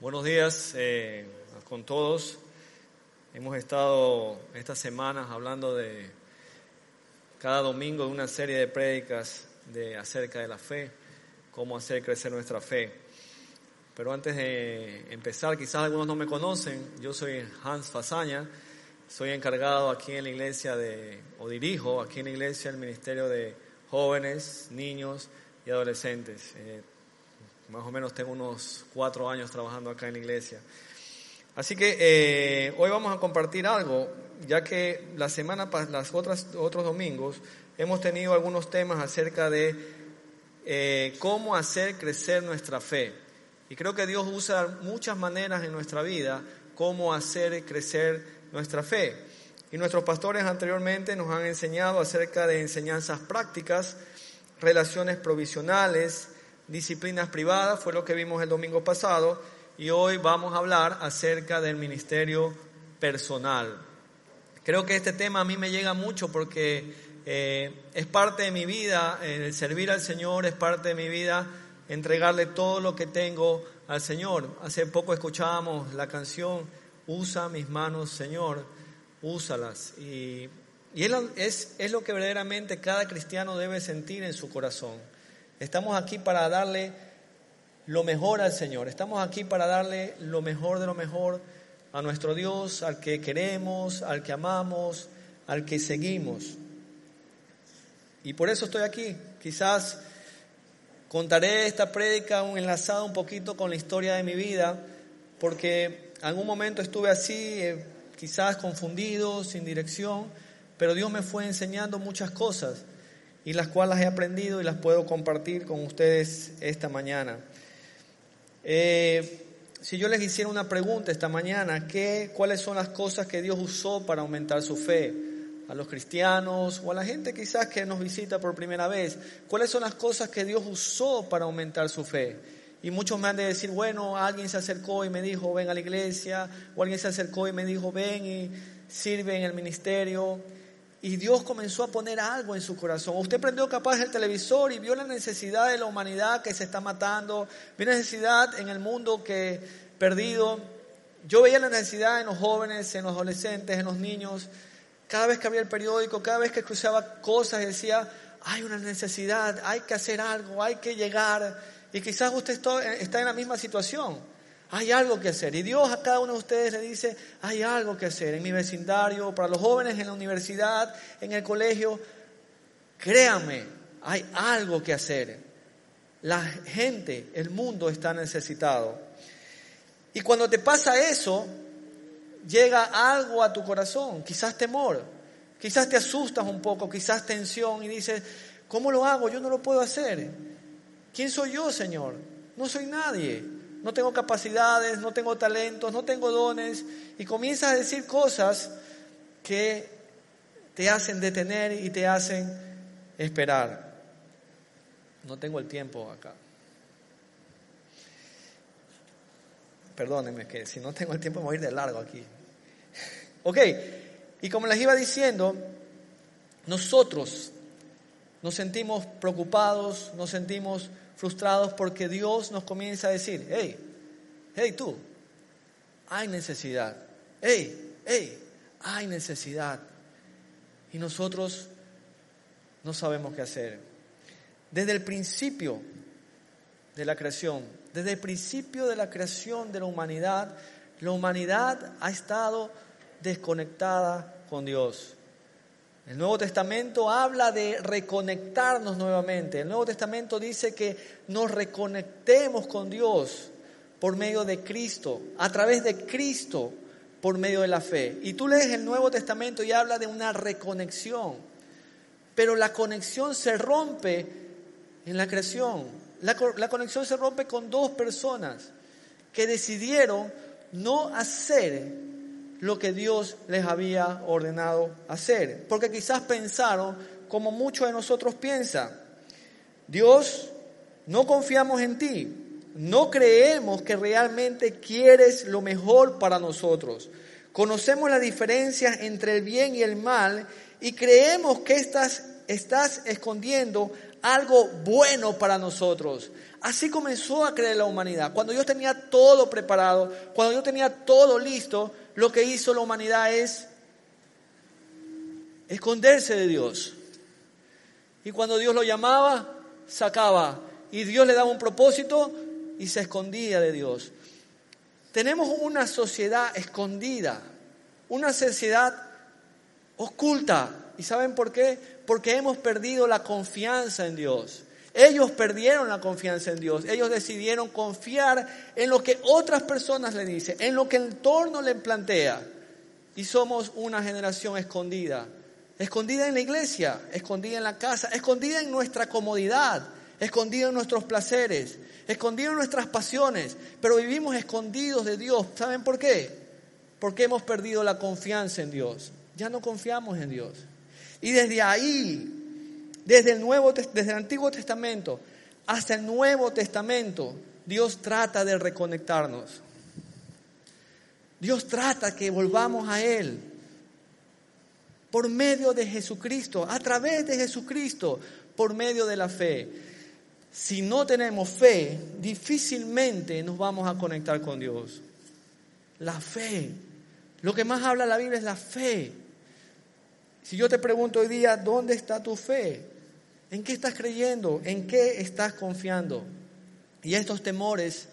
Buenos días eh, con todos. Hemos estado estas semanas hablando de cada domingo de una serie de prédicas de acerca de la fe, cómo hacer crecer nuestra fe. Pero antes de empezar, quizás algunos no me conocen, yo soy Hans Fasaña, soy encargado aquí en la iglesia de, o dirijo aquí en la iglesia el Ministerio de Jóvenes, Niños y Adolescentes. Eh, más o menos tengo unos cuatro años trabajando acá en la iglesia. Así que eh, hoy vamos a compartir algo, ya que la semana, las otras otros domingos hemos tenido algunos temas acerca de eh, cómo hacer crecer nuestra fe. Y creo que Dios usa muchas maneras en nuestra vida cómo hacer crecer nuestra fe. Y nuestros pastores anteriormente nos han enseñado acerca de enseñanzas prácticas, relaciones provisionales, disciplinas privadas, fue lo que vimos el domingo pasado, y hoy vamos a hablar acerca del ministerio personal. Creo que este tema a mí me llega mucho porque eh, es parte de mi vida, el servir al Señor es parte de mi vida, entregarle todo lo que tengo al Señor. Hace poco escuchábamos la canción, usa mis manos, Señor, úsalas. Y, y es, es lo que verdaderamente cada cristiano debe sentir en su corazón. Estamos aquí para darle lo mejor al Señor. Estamos aquí para darle lo mejor de lo mejor a nuestro Dios, al que queremos, al que amamos, al que seguimos. Y por eso estoy aquí. Quizás contaré esta prédica un enlazado un poquito con la historia de mi vida, porque en algún momento estuve así, eh, quizás confundido, sin dirección, pero Dios me fue enseñando muchas cosas y las cuales he aprendido y las puedo compartir con ustedes esta mañana. Eh, si yo les hiciera una pregunta esta mañana, ¿qué, ¿cuáles son las cosas que Dios usó para aumentar su fe? A los cristianos o a la gente quizás que nos visita por primera vez, ¿cuáles son las cosas que Dios usó para aumentar su fe? Y muchos me han de decir, bueno, alguien se acercó y me dijo, ven a la iglesia, o alguien se acercó y me dijo, ven y sirve en el ministerio. Y Dios comenzó a poner algo en su corazón. Usted prendió capaz el televisor y vio la necesidad de la humanidad que se está matando, vio la necesidad en el mundo que perdido. Yo veía la necesidad en los jóvenes, en los adolescentes, en los niños. Cada vez que había el periódico, cada vez que cruzaba cosas, decía, hay una necesidad, hay que hacer algo, hay que llegar. Y quizás usted está en la misma situación. Hay algo que hacer. Y Dios a cada uno de ustedes le dice, hay algo que hacer en mi vecindario, para los jóvenes en la universidad, en el colegio. Créame, hay algo que hacer. La gente, el mundo está necesitado. Y cuando te pasa eso, llega algo a tu corazón, quizás temor, quizás te asustas un poco, quizás tensión y dices, ¿cómo lo hago? Yo no lo puedo hacer. ¿Quién soy yo, Señor? No soy nadie no tengo capacidades, no tengo talentos, no tengo dones, y comienzas a decir cosas que te hacen detener y te hacen esperar. No tengo el tiempo acá. Perdónenme que si no tengo el tiempo me voy a ir de largo aquí. Ok, y como les iba diciendo, nosotros nos sentimos preocupados, nos sentimos frustrados porque Dios nos comienza a decir, hey, hey tú, hay necesidad, hey, hey, hay necesidad. Y nosotros no sabemos qué hacer. Desde el principio de la creación, desde el principio de la creación de la humanidad, la humanidad ha estado desconectada con Dios. El Nuevo Testamento habla de reconectarnos nuevamente. El Nuevo Testamento dice que nos reconectemos con Dios por medio de Cristo, a través de Cristo, por medio de la fe. Y tú lees el Nuevo Testamento y habla de una reconexión. Pero la conexión se rompe en la creación. La, la conexión se rompe con dos personas que decidieron no hacer lo que Dios les había ordenado hacer. Porque quizás pensaron como muchos de nosotros piensan, Dios, no confiamos en ti, no creemos que realmente quieres lo mejor para nosotros. Conocemos la diferencia entre el bien y el mal y creemos que estás, estás escondiendo algo bueno para nosotros. Así comenzó a creer la humanidad. Cuando Dios tenía todo preparado, cuando Dios tenía todo listo, lo que hizo la humanidad es esconderse de Dios. Y cuando Dios lo llamaba, sacaba. Y Dios le daba un propósito y se escondía de Dios. Tenemos una sociedad escondida, una sociedad oculta. ¿Y saben por qué? Porque hemos perdido la confianza en Dios. Ellos perdieron la confianza en Dios. Ellos decidieron confiar en lo que otras personas le dicen, en lo que el entorno le plantea. Y somos una generación escondida. Escondida en la iglesia, escondida en la casa, escondida en nuestra comodidad, escondida en nuestros placeres, escondida en nuestras pasiones. Pero vivimos escondidos de Dios. ¿Saben por qué? Porque hemos perdido la confianza en Dios. Ya no confiamos en Dios. Y desde ahí desde el, Nuevo, desde el Antiguo Testamento hasta el Nuevo Testamento, Dios trata de reconectarnos. Dios trata que volvamos a Él por medio de Jesucristo, a través de Jesucristo, por medio de la fe. Si no tenemos fe, difícilmente nos vamos a conectar con Dios. La fe. Lo que más habla la Biblia es la fe. Si yo te pregunto hoy día, ¿dónde está tu fe? ¿En qué estás creyendo? ¿En qué estás confiando? Y estos temores,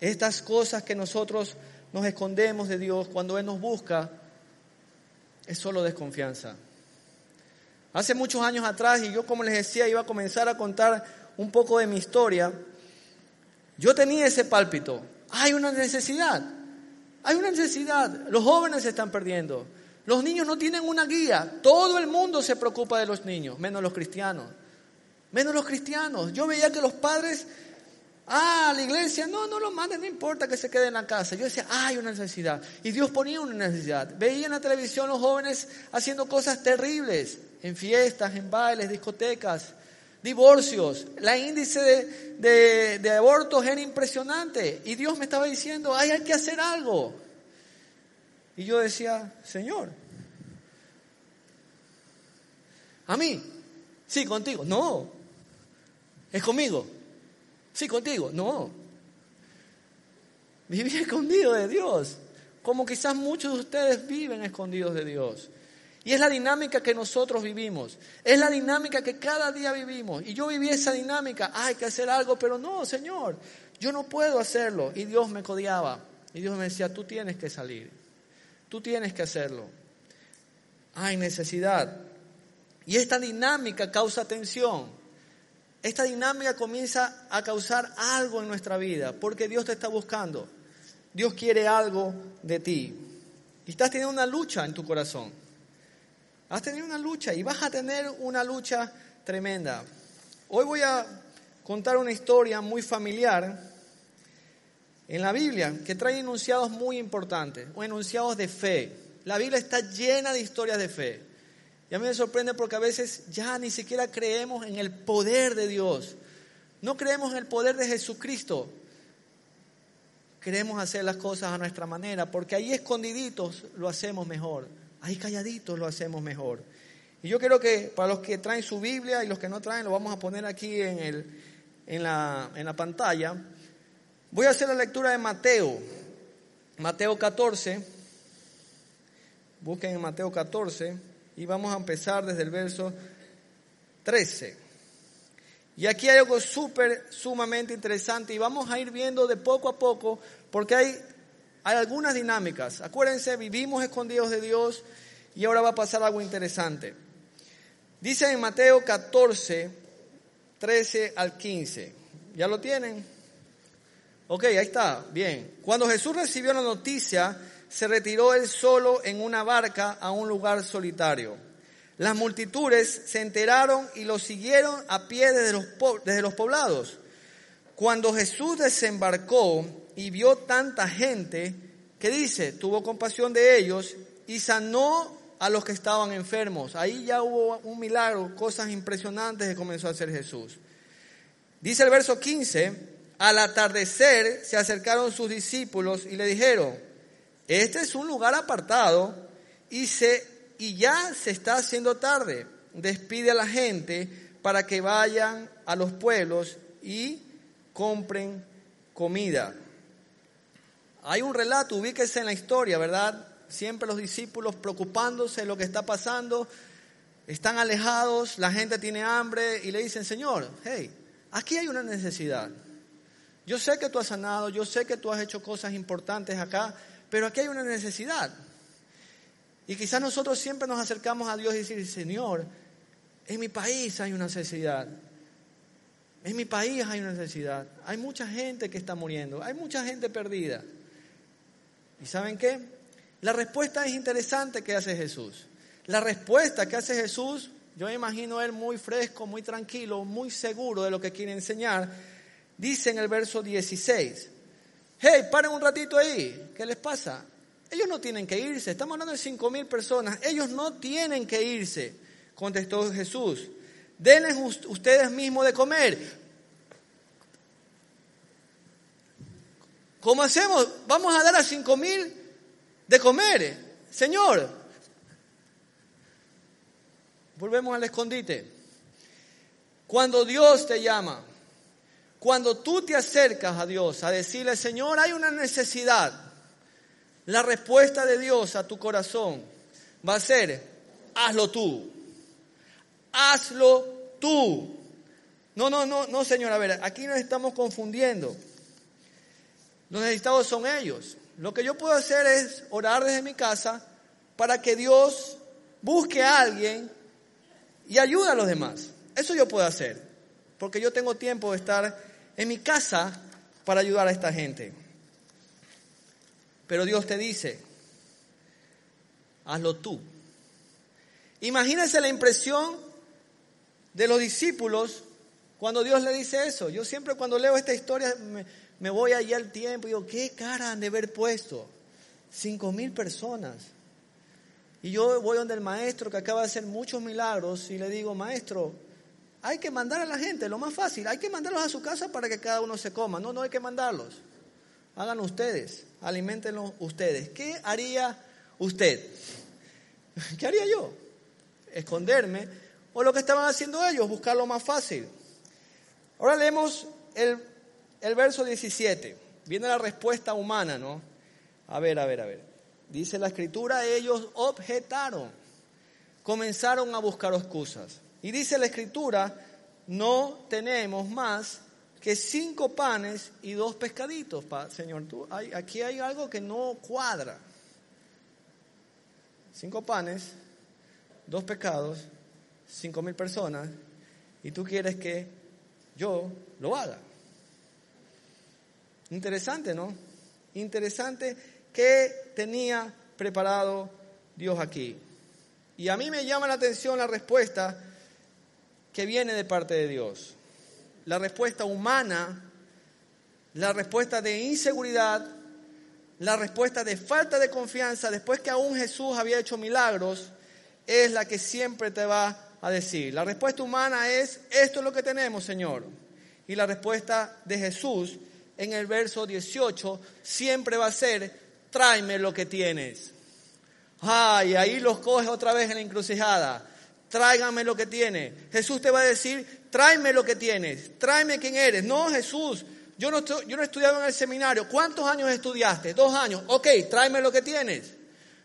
estas cosas que nosotros nos escondemos de Dios cuando Él nos busca, es solo desconfianza. Hace muchos años atrás, y yo como les decía, iba a comenzar a contar un poco de mi historia, yo tenía ese pálpito. Hay una necesidad, hay una necesidad, los jóvenes se están perdiendo. Los niños no tienen una guía. Todo el mundo se preocupa de los niños, menos los cristianos. Menos los cristianos. Yo veía que los padres, ah, la iglesia, no, no lo manden, no importa que se quede en la casa. Yo decía, hay una necesidad. Y Dios ponía una necesidad. Veía en la televisión los jóvenes haciendo cosas terribles, en fiestas, en bailes, discotecas, divorcios. La índice de, de, abortos era impresionante. Y Dios me estaba diciendo, ay, hay que hacer algo. Y yo decía, Señor, a mí, sí, contigo, no, es conmigo, sí, contigo, no. Viví escondido de Dios, como quizás muchos de ustedes viven escondidos de Dios. Y es la dinámica que nosotros vivimos. Es la dinámica que cada día vivimos. Y yo viví esa dinámica. hay que hacer algo, pero no, Señor, yo no puedo hacerlo. Y Dios me codiaba. Y Dios me decía, tú tienes que salir. Tú tienes que hacerlo. Hay necesidad. Y esta dinámica causa tensión. Esta dinámica comienza a causar algo en nuestra vida, porque Dios te está buscando. Dios quiere algo de ti. Y estás teniendo una lucha en tu corazón. Has tenido una lucha y vas a tener una lucha tremenda. Hoy voy a contar una historia muy familiar en la Biblia que trae enunciados muy importantes o enunciados de fe. La Biblia está llena de historias de fe. Y a mí me sorprende porque a veces ya ni siquiera creemos en el poder de Dios. No creemos en el poder de Jesucristo. Queremos hacer las cosas a nuestra manera porque ahí escondiditos lo hacemos mejor. Ahí calladitos lo hacemos mejor. Y yo quiero que para los que traen su Biblia y los que no traen, lo vamos a poner aquí en, el, en, la, en la pantalla. Voy a hacer la lectura de Mateo, Mateo 14. Busquen en Mateo 14 y vamos a empezar desde el verso 13. Y aquí hay algo súper, sumamente interesante y vamos a ir viendo de poco a poco porque hay, hay algunas dinámicas. Acuérdense, vivimos escondidos de Dios y ahora va a pasar algo interesante. Dice en Mateo 14, 13 al 15. ¿Ya lo tienen? Ok, ahí está, bien. Cuando Jesús recibió la noticia, se retiró él solo en una barca a un lugar solitario. Las multitudes se enteraron y lo siguieron a pie desde los, desde los poblados. Cuando Jesús desembarcó y vio tanta gente, ¿qué dice? Tuvo compasión de ellos y sanó a los que estaban enfermos. Ahí ya hubo un milagro, cosas impresionantes que comenzó a hacer Jesús. Dice el verso 15, al atardecer se acercaron sus discípulos y le dijeron, este es un lugar apartado y, se, y ya se está haciendo tarde. Despide a la gente para que vayan a los pueblos y compren comida. Hay un relato, ubíquese en la historia, ¿verdad? Siempre los discípulos preocupándose de lo que está pasando, están alejados, la gente tiene hambre y le dicen, Señor, hey, aquí hay una necesidad. Yo sé que tú has sanado, yo sé que tú has hecho cosas importantes acá, pero aquí hay una necesidad. Y quizás nosotros siempre nos acercamos a Dios y decir, Señor, en mi país hay una necesidad. En mi país hay una necesidad. Hay mucha gente que está muriendo. Hay mucha gente perdida. ¿Y saben qué? La respuesta es interesante que hace Jesús. La respuesta que hace Jesús, yo me imagino él muy fresco, muy tranquilo, muy seguro de lo que quiere enseñar. Dice en el verso 16, hey, paren un ratito ahí, ¿qué les pasa? Ellos no tienen que irse, estamos hablando de cinco mil personas, ellos no tienen que irse, contestó Jesús. Denles ustedes mismos de comer. ¿Cómo hacemos? Vamos a dar a cinco mil de comer. Señor, volvemos al escondite. Cuando Dios te llama, cuando tú te acercas a Dios a decirle, Señor, hay una necesidad, la respuesta de Dios a tu corazón va a ser, hazlo tú. Hazlo tú. No, no, no, no, Señor, a ver, aquí nos estamos confundiendo. Los necesitados son ellos. Lo que yo puedo hacer es orar desde mi casa para que Dios busque a alguien y ayude a los demás. Eso yo puedo hacer, porque yo tengo tiempo de estar en mi casa para ayudar a esta gente. Pero Dios te dice, hazlo tú. Imagínense la impresión de los discípulos cuando Dios le dice eso. Yo siempre cuando leo esta historia me, voy allí al tiempo y digo, ¿qué cara han de haber puesto? Cinco mil personas. Y yo voy donde el maestro que acaba de hacer muchos milagros y le digo, maestro, hay que mandar a la gente, lo más fácil, hay que mandarlos a su casa para que cada uno se coma. No, no hay que mandarlos. Háganlo ustedes alimentenlo ustedes. ¿Qué haría usted? ¿Qué haría yo? Esconderme. O lo que estaban haciendo ellos, buscar lo más fácil. Ahora leemos el, el verso 17. Viene la respuesta humana, ¿no? A ver, a ver, a ver. Dice la escritura, ellos objetaron, comenzaron a buscar excusas. Y dice la escritura, no tenemos más que cinco panes y dos pescaditos. Señor, tú, aquí hay algo que no cuadra. Cinco panes, dos pescados, cinco mil personas, y tú quieres que yo lo haga. Interesante, ¿no? Interesante que tenía preparado Dios aquí. Y a mí me llama la atención la respuesta que viene de parte de Dios la respuesta humana, la respuesta de inseguridad, la respuesta de falta de confianza, después que aún Jesús había hecho milagros, es la que siempre te va a decir. La respuesta humana es, esto es lo que tenemos, Señor. Y la respuesta de Jesús en el verso 18 siempre va a ser, tráeme lo que tienes. Ay, ahí los coge otra vez en la encrucijada. Tráigame lo que tiene. Jesús te va a decir, tráeme lo que tienes, tráeme quién eres. No, Jesús, yo no, yo no he estudiado en el seminario. ¿Cuántos años estudiaste? Dos años. Ok, tráeme lo que tienes.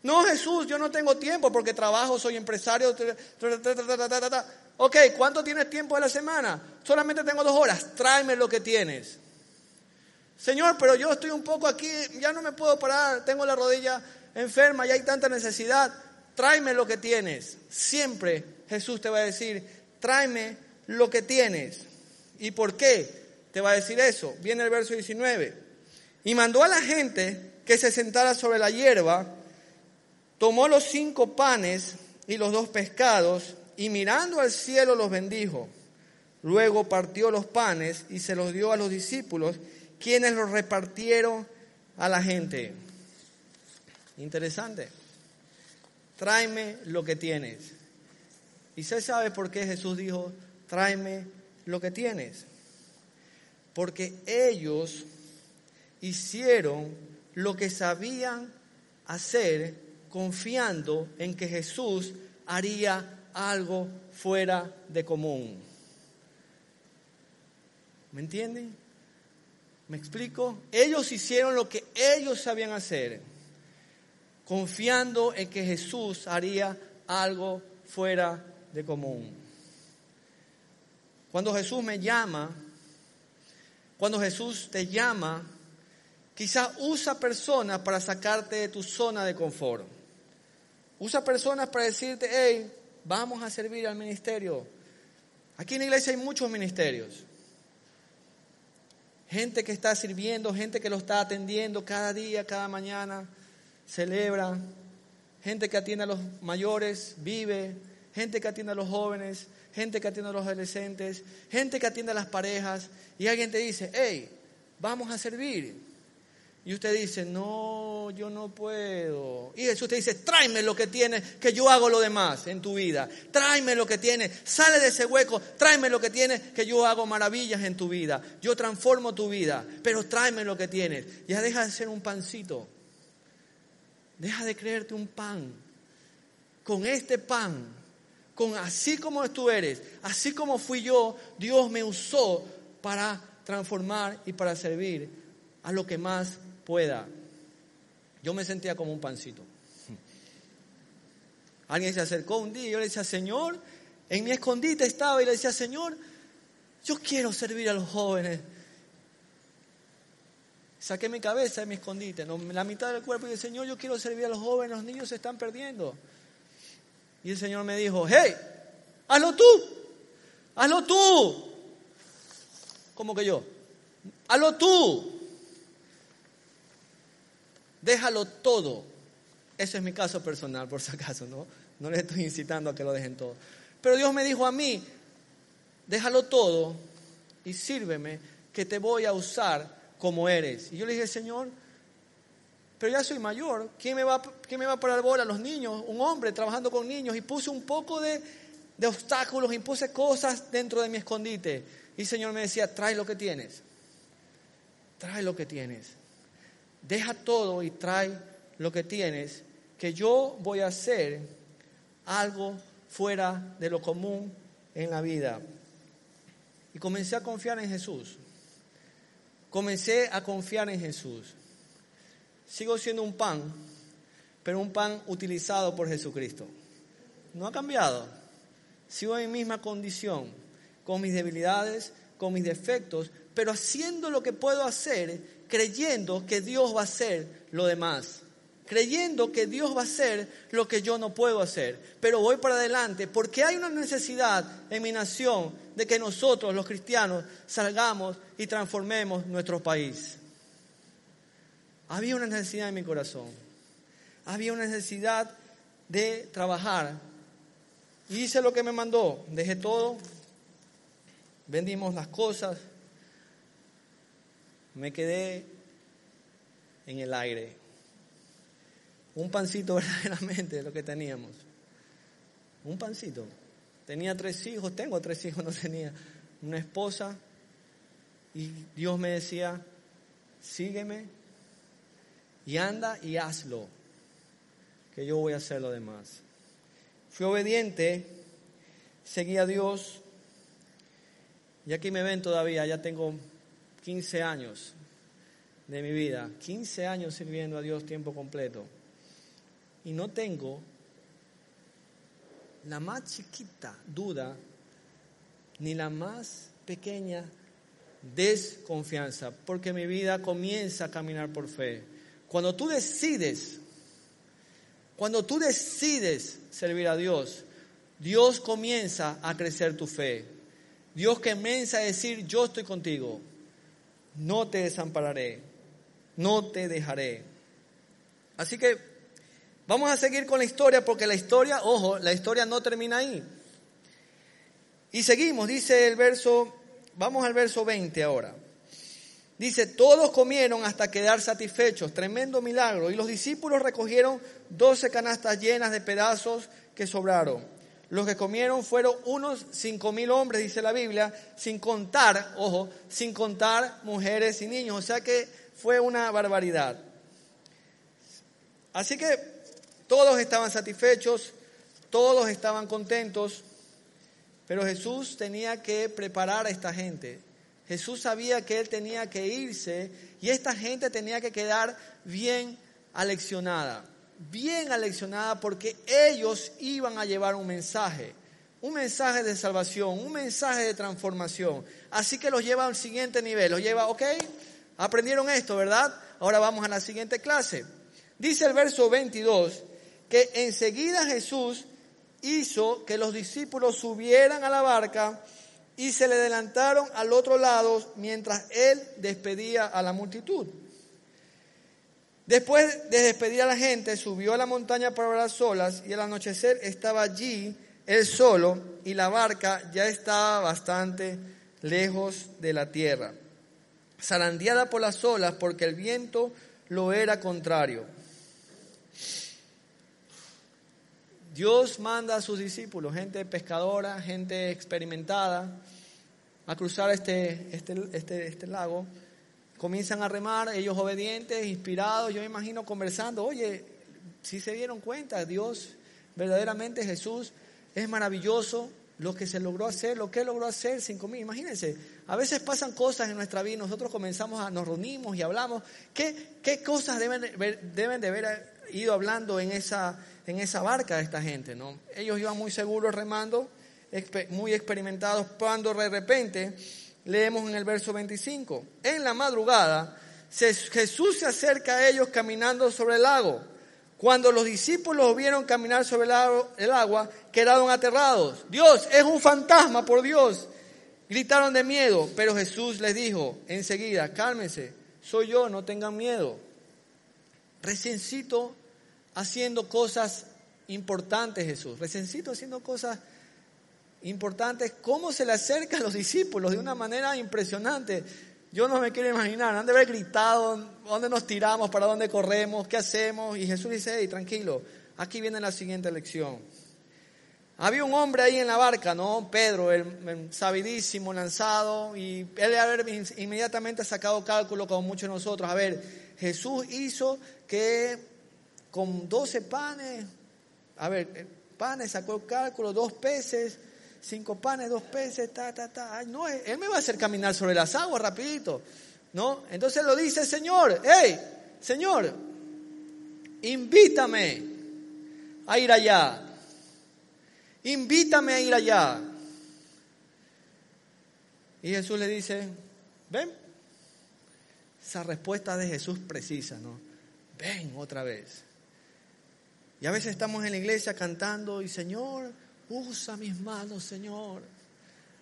No, Jesús, yo no tengo tiempo porque trabajo, soy empresario. Ok, ¿cuánto tienes tiempo de la semana? Solamente tengo dos horas. Tráeme lo que tienes. Señor, pero yo estoy un poco aquí, ya no me puedo parar, tengo la rodilla enferma y hay tanta necesidad. Tráeme lo que tienes. Siempre Jesús te va a decir, tráeme lo que tienes. ¿Y por qué? Te va a decir eso. Viene el verso 19. Y mandó a la gente que se sentara sobre la hierba, tomó los cinco panes y los dos pescados, y mirando al cielo los bendijo. Luego partió los panes y se los dio a los discípulos, quienes los repartieron a la gente. Interesante. Tráeme lo que tienes. Y se sabe por qué Jesús dijo, tráeme lo que tienes. Porque ellos hicieron lo que sabían hacer confiando en que Jesús haría algo fuera de común. ¿Me entienden? ¿Me explico? Ellos hicieron lo que ellos sabían hacer, confiando en que Jesús haría algo fuera de común. Cuando Jesús me llama, cuando Jesús te llama, quizá usa personas para sacarte de tu zona de confort. Usa personas para decirte, hey, vamos a servir al ministerio. Aquí en la iglesia hay muchos ministerios. Gente que está sirviendo, gente que lo está atendiendo cada día, cada mañana, celebra. Gente que atiende a los mayores, vive. Gente que atiende a los jóvenes, gente que atiende a los adolescentes, gente que atiende a las parejas. Y alguien te dice, hey, vamos a servir. Y usted dice, no, yo no puedo. Y Jesús te dice, tráeme lo que tiene, que yo hago lo demás en tu vida. Tráeme lo que tiene, sale de ese hueco, tráeme lo que tiene, que yo hago maravillas en tu vida. Yo transformo tu vida, pero tráeme lo que tienes. Ya deja de ser un pancito. Deja de creerte un pan. Con este pan, con así como tú eres, así como fui yo, Dios me usó para transformar y para servir a lo que más pueda. Yo me sentía como un pancito. Alguien se acercó un día y yo le decía, Señor, en mi escondite estaba y le decía, Señor, yo quiero servir a los jóvenes. Saqué mi cabeza de mi escondite, la mitad del cuerpo y dije, Señor, yo quiero servir a los jóvenes, los niños se están perdiendo. Y el Señor me dijo, hey, hazlo tú, hazlo tú. ¿Cómo que yo? Hazlo tú. Déjalo todo. Ese es mi caso personal, por si acaso, ¿no? No les estoy incitando a que lo dejen todo. Pero Dios me dijo a mí, déjalo todo y sírveme, que te voy a usar como eres. Y yo le dije, Señor, pero ya soy mayor, ¿quién me va, quién me va a parar? Los niños, un hombre trabajando con niños, y puse un poco de, de obstáculos, y puse cosas dentro de mi escondite. Y el Señor me decía, trae lo que tienes, trae lo que tienes deja todo y trae lo que tienes, que yo voy a hacer algo fuera de lo común en la vida. Y comencé a confiar en Jesús. Comencé a confiar en Jesús. Sigo siendo un pan, pero un pan utilizado por Jesucristo. No ha cambiado. Sigo en mi misma condición, con mis debilidades, con mis defectos, pero haciendo lo que puedo hacer creyendo que Dios va a hacer lo demás, creyendo que Dios va a hacer lo que yo no puedo hacer. Pero voy para adelante porque hay una necesidad en mi nación de que nosotros, los cristianos, salgamos y transformemos nuestro país. Había una necesidad en mi corazón. Había una necesidad de trabajar. Hice lo que me mandó. Dejé todo. Vendimos las cosas me quedé en el aire. Un pancito verdaderamente lo que teníamos. Un pancito. Tenía tres hijos, tengo tres hijos, no tenía una esposa. Y Dios me decía, sígueme y anda y hazlo, que yo voy a hacer lo demás. Fui obediente, seguí a Dios y aquí me ven todavía, ya tengo 15 años de mi vida, 15 años sirviendo a Dios tiempo completo. Y no tengo la más chiquita duda ni la más pequeña desconfianza, porque mi vida comienza a caminar por fe. Cuando tú decides, cuando tú decides servir a Dios, Dios comienza a crecer tu fe. Dios comienza a decir, yo estoy contigo no te desampararé, no te dejaré. Así que vamos a seguir con la historia porque la historia, ojo, la historia no termina ahí. Y seguimos, dice el verso, vamos al verso 20 ahora. Dice, todos comieron hasta quedar satisfechos, tremendo milagro. Y los discípulos recogieron doce canastas llenas de pedazos que sobraron. Los que comieron fueron unos cinco mil hombres, dice la Biblia, sin contar, ojo, sin contar mujeres y niños. O sea que fue una barbaridad. Así que todos estaban satisfechos, todos estaban contentos, pero Jesús tenía que preparar a esta gente. Jesús sabía que él tenía que irse y esta gente tenía que quedar bien aleccionada, bien aleccionada porque ellos iban a llevar un mensaje, un mensaje de salvación, un mensaje de transformación. Así que los lleva al siguiente nivel, los lleva, ok, aprendieron esto, ¿verdad? Ahora vamos a la siguiente clase. Dice el verso 22 que enseguida Jesús hizo que los discípulos subieran a la barca y se le adelantaron al otro lado mientras él despedía a la multitud. Después de despedir a la gente, subió a la montaña para las solas y al anochecer estaba allí él solo y la barca ya estaba bastante lejos de la tierra, zarandeada por las olas porque el viento lo era contrario. Dios manda a sus discípulos, gente pescadora, gente experimentada, a cruzar este, este, este, este lago. Comienzan a remar, ellos obedientes, inspirados, yo me imagino conversando, oye, si se dieron cuenta, Dios, verdaderamente Jesús es maravilloso, lo que se logró hacer, lo que logró hacer cinco mil. Imagínense, a veces pasan cosas en nuestra vida, nosotros comenzamos a, nos reunimos y hablamos. ¿Qué, qué cosas deben, deben de haber ido hablando en esa, en esa barca de esta gente, ¿no? Ellos iban muy seguros remando, muy experimentados, cuando de repente leemos en el verso 25, en la madrugada Jesús se acerca a ellos caminando sobre el lago. Cuando los discípulos vieron caminar sobre el agua, quedaron aterrados. Dios, es un fantasma, por Dios. Gritaron de miedo, pero Jesús les dijo enseguida, cálmense, soy yo, no tengan miedo. Reciencito haciendo cosas importantes Jesús, recencito haciendo cosas importantes, cómo se le acerca a los discípulos de una manera impresionante. Yo no me quiero imaginar, han de haber gritado, dónde nos tiramos, para dónde corremos, qué hacemos. Y Jesús dice, hey, tranquilo, aquí viene la siguiente lección. Había un hombre ahí en la barca, ¿no? Pedro, el, sabidísimo, lanzado, y él haber inmediatamente sacado cálculo como muchos de nosotros. A ver, Jesús hizo que con 12 panes, a ver, eh, panes, sacó el cálculo, dos peces, cinco panes, dos peces, ta, ta, ta. Ay, no, él me va a hacer caminar sobre las aguas rapidito, ¿no? Entonces lo dice el Señor, hey, Señor, invítame a ir allá, invítame a ir allá. Y Jesús le dice, ven. Esa respuesta de Jesús precisa, ¿no? Ven otra vez. Y a veces estamos en la iglesia cantando y Señor, usa mis manos, Señor.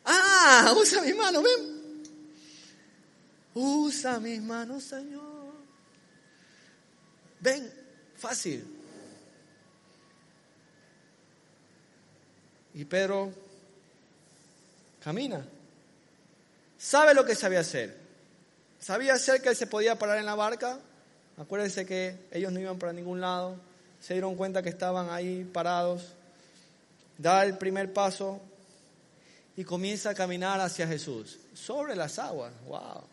Ah, usa mis manos, ven. Usa mis manos, Señor. Ven, fácil. Y Pedro camina. Sabe lo que sabía hacer. Sabía hacer que él se podía parar en la barca. Acuérdense que ellos no iban para ningún lado se dieron cuenta que estaban ahí parados, da el primer paso y comienza a caminar hacia Jesús, sobre las aguas, wow,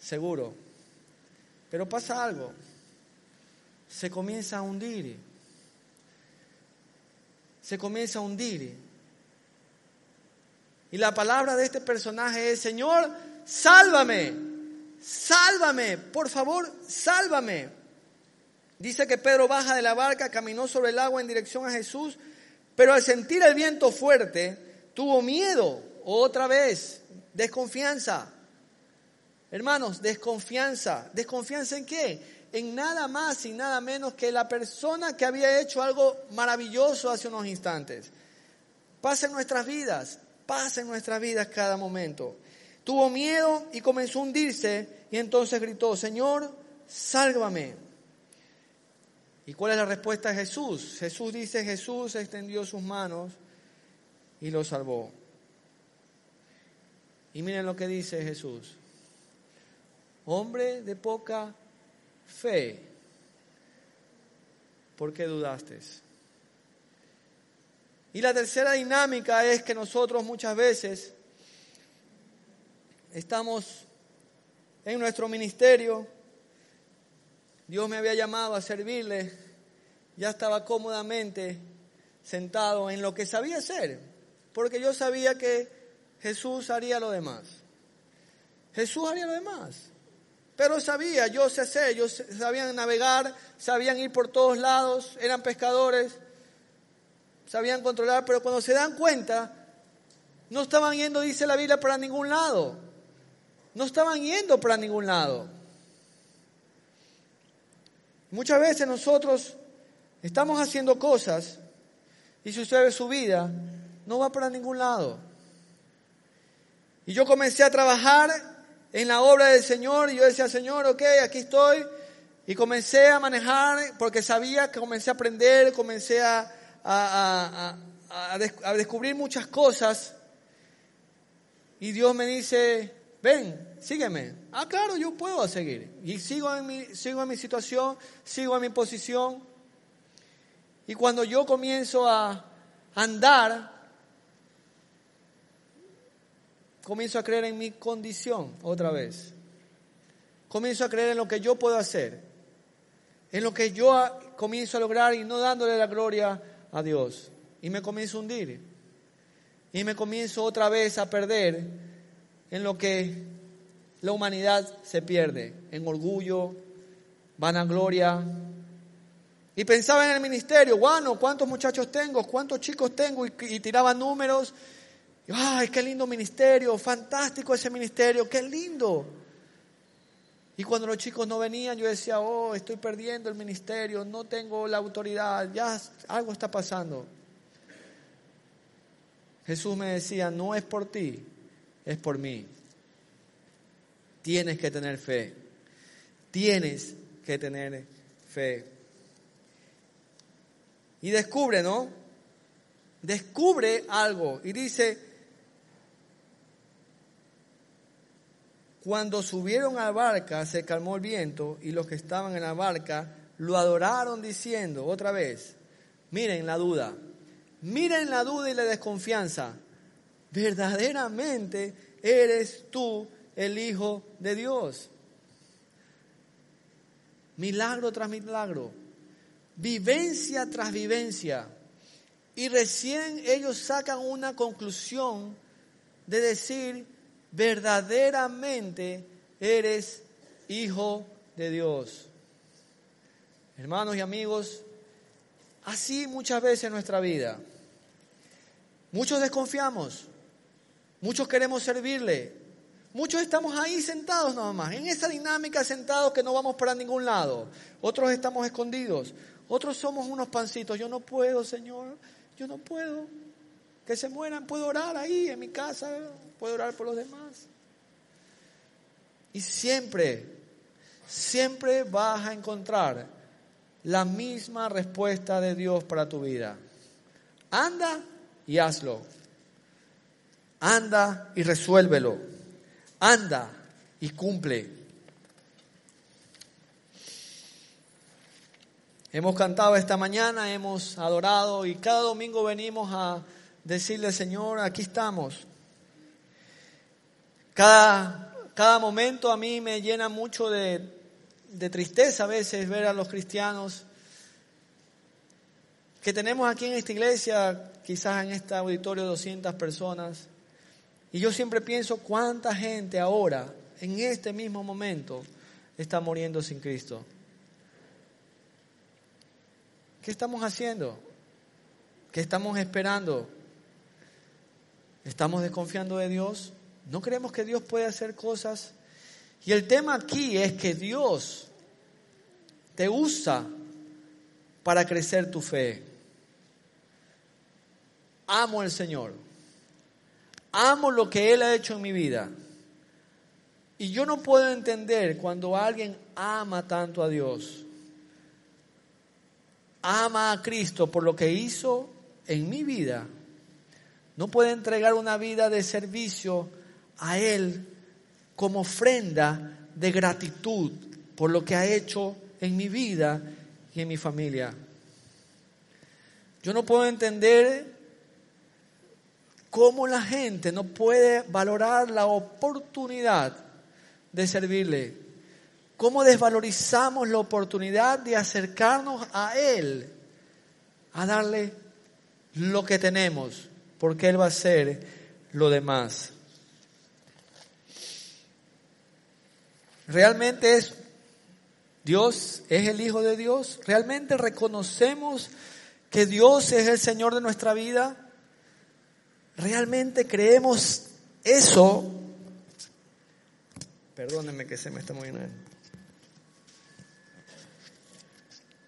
seguro. Pero pasa algo, se comienza a hundir, se comienza a hundir. Y la palabra de este personaje es, Señor, sálvame, sálvame, por favor, sálvame. Dice que Pedro baja de la barca, caminó sobre el agua en dirección a Jesús, pero al sentir el viento fuerte, tuvo miedo, otra vez, desconfianza. Hermanos, desconfianza. ¿Desconfianza en qué? En nada más y nada menos que la persona que había hecho algo maravilloso hace unos instantes. Pasa en nuestras vidas, pasa en nuestras vidas cada momento. Tuvo miedo y comenzó a hundirse y entonces gritó, Señor, sálvame. ¿Y cuál es la respuesta de Jesús? Jesús dice, Jesús extendió sus manos y lo salvó. Y miren lo que dice Jesús. Hombre de poca fe, ¿por qué dudaste? Y la tercera dinámica es que nosotros muchas veces estamos en nuestro ministerio Dios me había llamado a servirle, ya estaba cómodamente sentado en lo que sabía hacer, porque yo sabía que Jesús haría lo demás. Jesús haría lo demás. Pero sabía, yo sé hacer, ellos sabían navegar, sabían ir por todos lados, eran pescadores, sabían controlar, pero cuando se dan cuenta, no estaban yendo, dice la Biblia, para ningún lado. No estaban yendo para ningún lado. Muchas veces nosotros estamos haciendo cosas y si usted ve su vida, no va para ningún lado. Y yo comencé a trabajar en la obra del Señor y yo decía, Señor, ok, aquí estoy. Y comencé a manejar porque sabía que comencé a aprender, comencé a, a, a, descubrir muchas cosas. Y Dios me dice, ven, sígueme. Ah, claro, yo puedo seguir. Y sigo en mi, sigo mi situación, sigo en mi posición. Y cuando yo comienzo a andar, comienzo a creer en mi condición otra vez. Comienzo a creer en lo que yo puedo hacer, en lo que yo comienzo a lograr y no dándole la gloria a Dios. Y me comienzo a hundir. Y me comienzo otra vez a perder en lo que la humanidad se pierde, en orgullo, vanagloria. Y pensaba en el ministerio, bueno, ¿cuántos muchachos tengo? ¿Cuántos chicos tengo? Y, y tiraba números ¡Ay, qué lindo ministerio! Fantástico ese ministerio, qué lindo. Y cuando los chicos no venían, yo decía, oh, estoy perdiendo el ministerio, no tengo la autoridad, ya algo está pasando. Jesús me decía, no es por ti, es por mí. Tienes que tener fe. Tienes que tener fe. Y descubre, ¿no? Descubre algo y dice, Cuando subieron a la barca, se calmó el viento y los que estaban en la barca lo adoraron diciendo otra vez, miren la duda, miren la duda y la desconfianza, verdaderamente eres tú el Hijo de Dios. Milagro tras milagro, vivencia tras vivencia. Y recién ellos sacan una conclusión de decir, verdaderamente eres hijo de Dios. Hermanos y amigos, así muchas veces en nuestra vida. Muchos desconfiamos, muchos queremos servirle, muchos estamos ahí sentados nada más, en esa dinámica sentados que no vamos para ningún lado. Otros estamos escondidos, otros somos unos pancitos. Yo no puedo, Señor, yo no puedo. Que se mueran, puedo orar ahí en mi casa, puedo orar por los demás. Y siempre, siempre vas a encontrar la misma respuesta de Dios para tu vida. Anda y hazlo. Anda y resuélvelo. Anda y cumple. Hemos cantado esta mañana, hemos adorado y cada domingo venimos a decirle, Señor, aquí estamos. Cada, cada momento a mí me llena mucho de, de tristeza a veces ver a los cristianos que tenemos aquí en esta iglesia, quizás en este auditorio 200 personas, y yo siempre pienso cuánta gente ahora, en este mismo momento, está muriendo sin Cristo. ¿Qué estamos haciendo? ¿Qué estamos esperando? ¿Estamos desconfiando de Dios? ¿No creemos que Dios puede hacer cosas? Y el tema aquí es que Dios te usa para crecer tu fe. Amo al Señor. Amo lo que Él ha hecho en mi vida. Y yo no puedo entender cuando alguien ama tanto a Dios. Ama a Cristo por lo que hizo en mi vida no puede entregar una vida de servicio a Él como ofrenda de gratitud por lo que ha hecho en mi vida y en mi familia. Yo no puedo entender cómo la gente no puede valorar la oportunidad de servirle. Cómo desvalorizamos la oportunidad de acercarnos a Él, a darle lo que tenemos porque Él va a hacer lo demás. ¿Realmente es Dios es el Hijo de Dios? ¿Realmente reconocemos que Dios es el Señor de nuestra vida? ¿Realmente creemos eso? Perdónenme que se me está moviendo.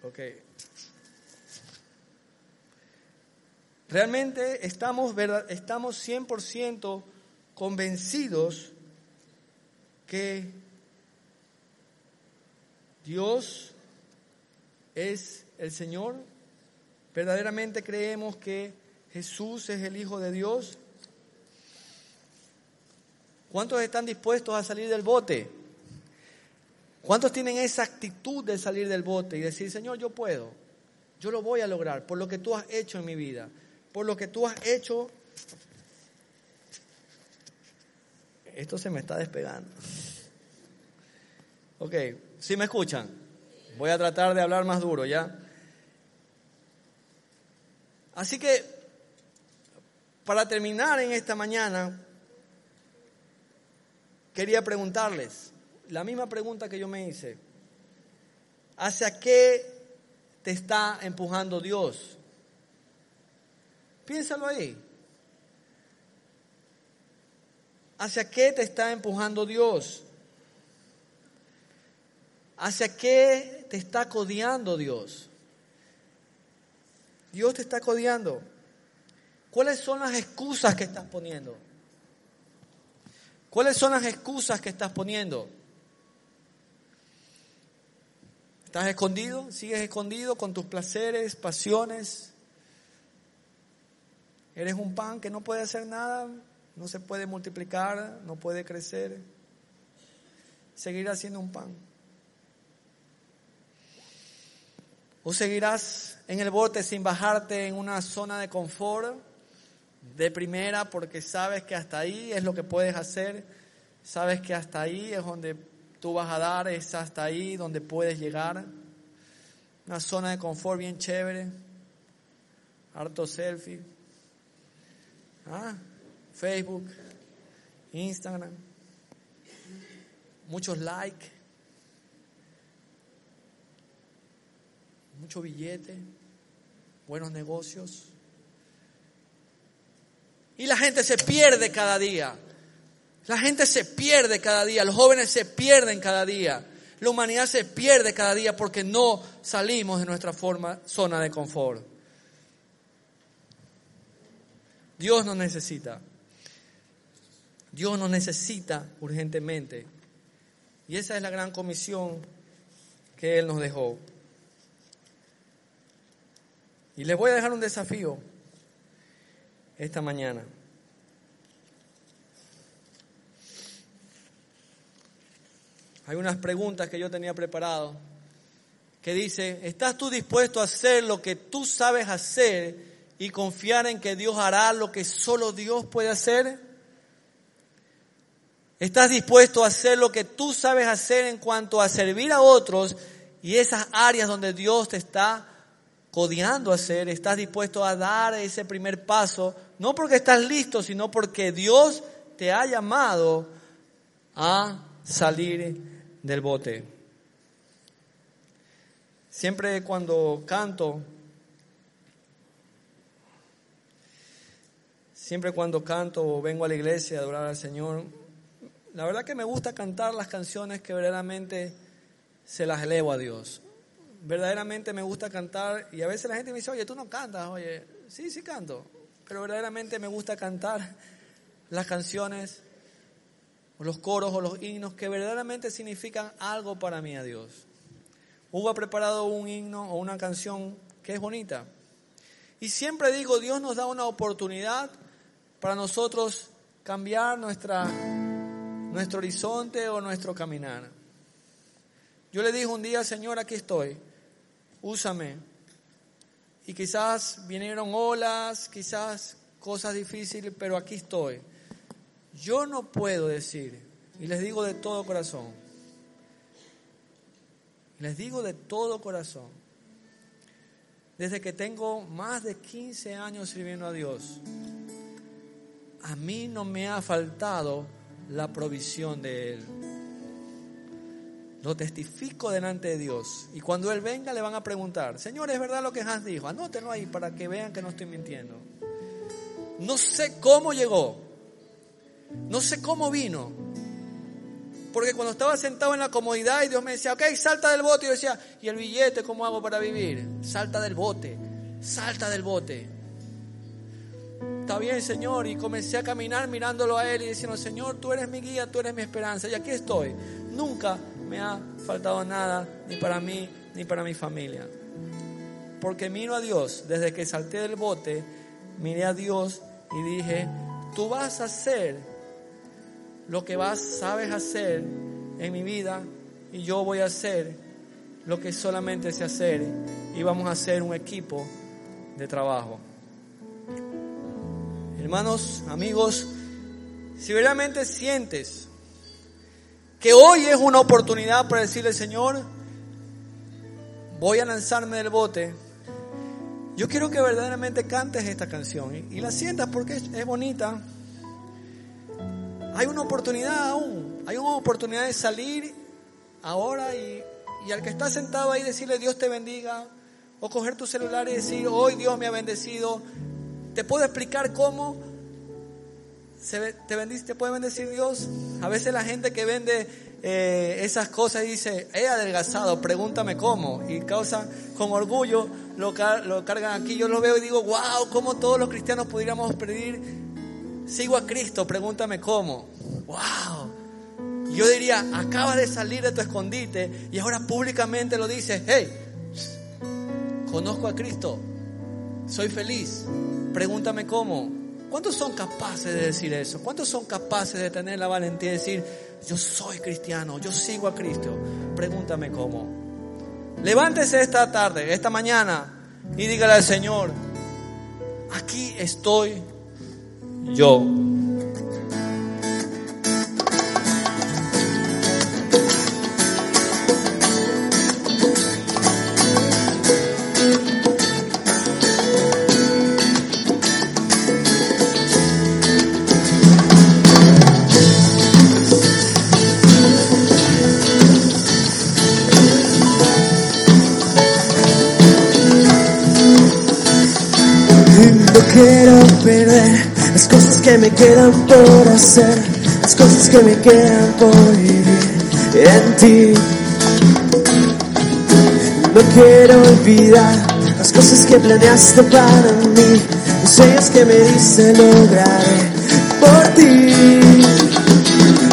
Ok. Realmente estamos, estamos 100% convencidos que Dios es el Señor. ¿Verdaderamente creemos que Jesús es el Hijo de Dios? ¿Cuántos están dispuestos a salir del bote? ¿Cuántos tienen esa actitud de salir del bote y decir, Señor, yo puedo, yo lo voy a lograr por lo que tú has hecho en mi vida, por lo que tú has hecho? Esto se me está despegando. Ok, ¿sí me escuchan? Voy a tratar de hablar más duro, ¿ya? Así que, para terminar en esta mañana, quería preguntarles la misma pregunta que yo me hice. ¿Hacia qué te está empujando Dios? Piénsalo ahí. ¿Hacia qué te está empujando Dios? ¿Hacia qué te está codiando Dios? Dios te está codiando. ¿Cuáles son las excusas que estás poniendo? ¿Cuáles son las excusas que estás poniendo? ¿Estás escondido? ¿Sigues escondido con tus placeres, pasiones? ¿Eres un pan que no puede hacer nada? ¿No se puede multiplicar? ¿No puede crecer? Seguirás siendo un pan. ¿O seguirás en el bote sin bajarte en una zona de confort? De primera porque sabes que hasta ahí es lo que puedes hacer, sabes que hasta ahí es donde tú vas a dar, es hasta ahí donde puedes llegar. Una zona de confort bien chévere, harto selfie, ah, Facebook, Instagram, muchos likes, mucho billete, buenos negocios. Y la gente se pierde cada día. La gente se pierde cada día. Los jóvenes se pierden cada día. La humanidad se pierde cada día porque no salimos de nuestra forma, zona de confort. Dios nos necesita. Dios nos necesita urgentemente. Y esa es la gran comisión que Él nos dejó. Y les voy a dejar un desafío esta mañana. Hay unas preguntas que yo tenía preparado que dice, ¿estás tú dispuesto a hacer lo que tú sabes hacer y confiar en que Dios hará lo que solo Dios puede hacer? ¿Estás dispuesto a hacer lo que tú sabes hacer en cuanto a servir a otros y esas áreas donde Dios te está codiando a hacer? ¿Estás dispuesto a dar ese primer paso no porque estás listo, sino porque Dios te ha llamado a salir del bote. Siempre cuando canto, siempre cuando canto o vengo a la iglesia a adorar al Señor, la verdad que me gusta cantar las canciones que verdaderamente se las elevo a Dios. Verdaderamente me gusta cantar y a veces la gente me dice, oye, tú no cantas, oye, sí, sí canto pero verdaderamente me gusta cantar las canciones, o los coros o los himnos que verdaderamente significan algo para mí a Dios. Hugo ha preparado un himno o una canción que es bonita. Y siempre digo, Dios nos da una oportunidad para nosotros cambiar nuestra, nuestro horizonte o nuestro caminar. Yo le dije un día, Señor, aquí estoy, úsame, y quizás vinieron olas, quizás cosas difíciles, pero aquí estoy. Yo no puedo decir, y les digo de todo corazón, les digo de todo corazón, desde que tengo más de 15 años sirviendo a Dios, a mí no me ha faltado la provisión de Él. Lo testifico delante de Dios. Y cuando Él venga le van a preguntar, Señor, ¿es verdad lo que Hans dijo? Anótenlo ahí para que vean que no estoy mintiendo. No sé cómo llegó. No sé cómo vino. Porque cuando estaba sentado en la comodidad y Dios me decía, ok, salta del bote, yo decía, ¿y el billete cómo hago para vivir? Salta del bote, salta del bote. Está bien, Señor, y comencé a caminar mirándolo a Él y diciendo, Señor, tú eres mi guía, tú eres mi esperanza, y aquí estoy. Nunca me ha faltado nada, ni para mí, ni para mi familia. Porque miro a Dios, desde que salté del bote, miré a Dios y dije, tú vas a hacer lo que vas, sabes hacer en mi vida y yo voy a hacer lo que solamente sé hacer y vamos a hacer un equipo de trabajo. Hermanos, amigos, si realmente sientes que hoy es una oportunidad para decirle, Señor, voy a lanzarme del bote. Yo quiero que verdaderamente cantes esta canción y, la sientas porque es, bonita. Hay una oportunidad aún, hay una oportunidad de salir ahora y, y al que está sentado ahí decirle Dios te bendiga o coger tu celular y decir hoy Dios me ha bendecido. Te puedo explicar cómo te, bendice, te puede bendecir Dios. A veces la gente que vende eh, esas cosas dice, he adelgazado, pregúntame cómo. Y causa con orgullo, lo, cargan aquí. Yo lo veo y digo, wow, ¿cómo todos los cristianos pudiéramos pedir, sigo a Cristo, pregúntame cómo. Wow. Yo diría, acabas de salir de tu escondite y ahora públicamente lo dices, hey, conozco a Cristo, soy feliz, pregúntame cómo. ¿Cuántos son capaces de decir eso? ¿Cuántos son capaces de tener la valentía de decir, yo soy cristiano, yo sigo a Cristo? Pregúntame cómo. Levántese esta tarde, esta mañana, y dígale al Señor, aquí estoy yo. Que me quedan por hacer, las cosas que me quedan por vivir en ti. No quiero olvidar las cosas que planeaste para mí, los sueños que me diste lograré por ti.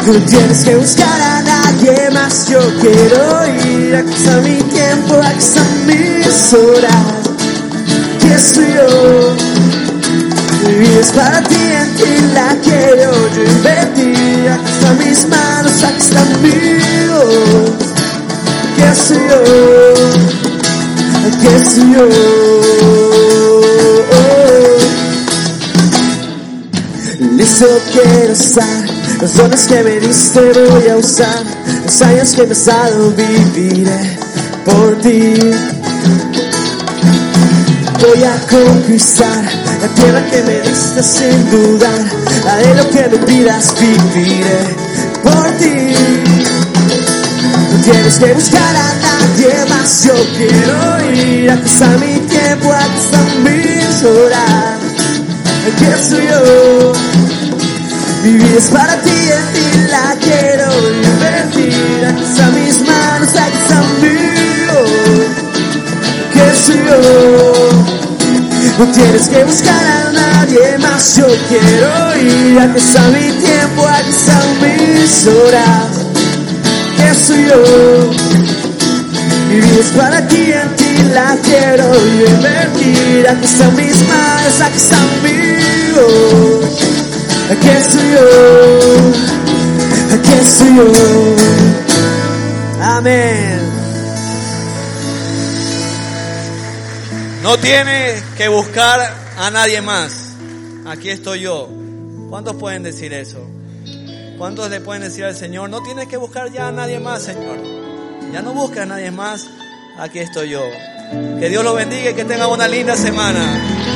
No tienes que buscar a nadie más, yo quiero ir, aquí está mi tiempo, aquí están mis horas, aquí estoy yo. Vida es para ti, en ti la quiero yo invertir. Aquí están mis manos, aquí están mis ojos. Aquí estoy yo, aquí estoy yo. Listo quiero estar, los dones que me diste voy a usar, los años que me has dado viviré por ti. Voy a conquistar la tierra que me diste sin dudar, haré lo que me pidas, viviré por ti. No tienes que buscar a nadie más, yo quiero ir, aquí está mi tiempo, aquí están mis horas, aquí estoy yo. Mi vida es para ti No tienes que buscar a nadie más, yo quiero ir. Aquí está mi tiempo, aquí están mis horas. Que soy yo. Mi vida es para ti, en ti la quiero invertir. Aquí están mis manos, aquí están mis Aquí estoy yo. Aquí estoy yo. Amén. No tiene que buscar a nadie más. Aquí estoy yo. ¿Cuántos pueden decir eso? ¿Cuántos le pueden decir al Señor, no tienes que buscar ya a nadie más, Señor? Ya no busques a nadie más. Aquí estoy yo. Que Dios lo bendiga y que tenga una linda semana.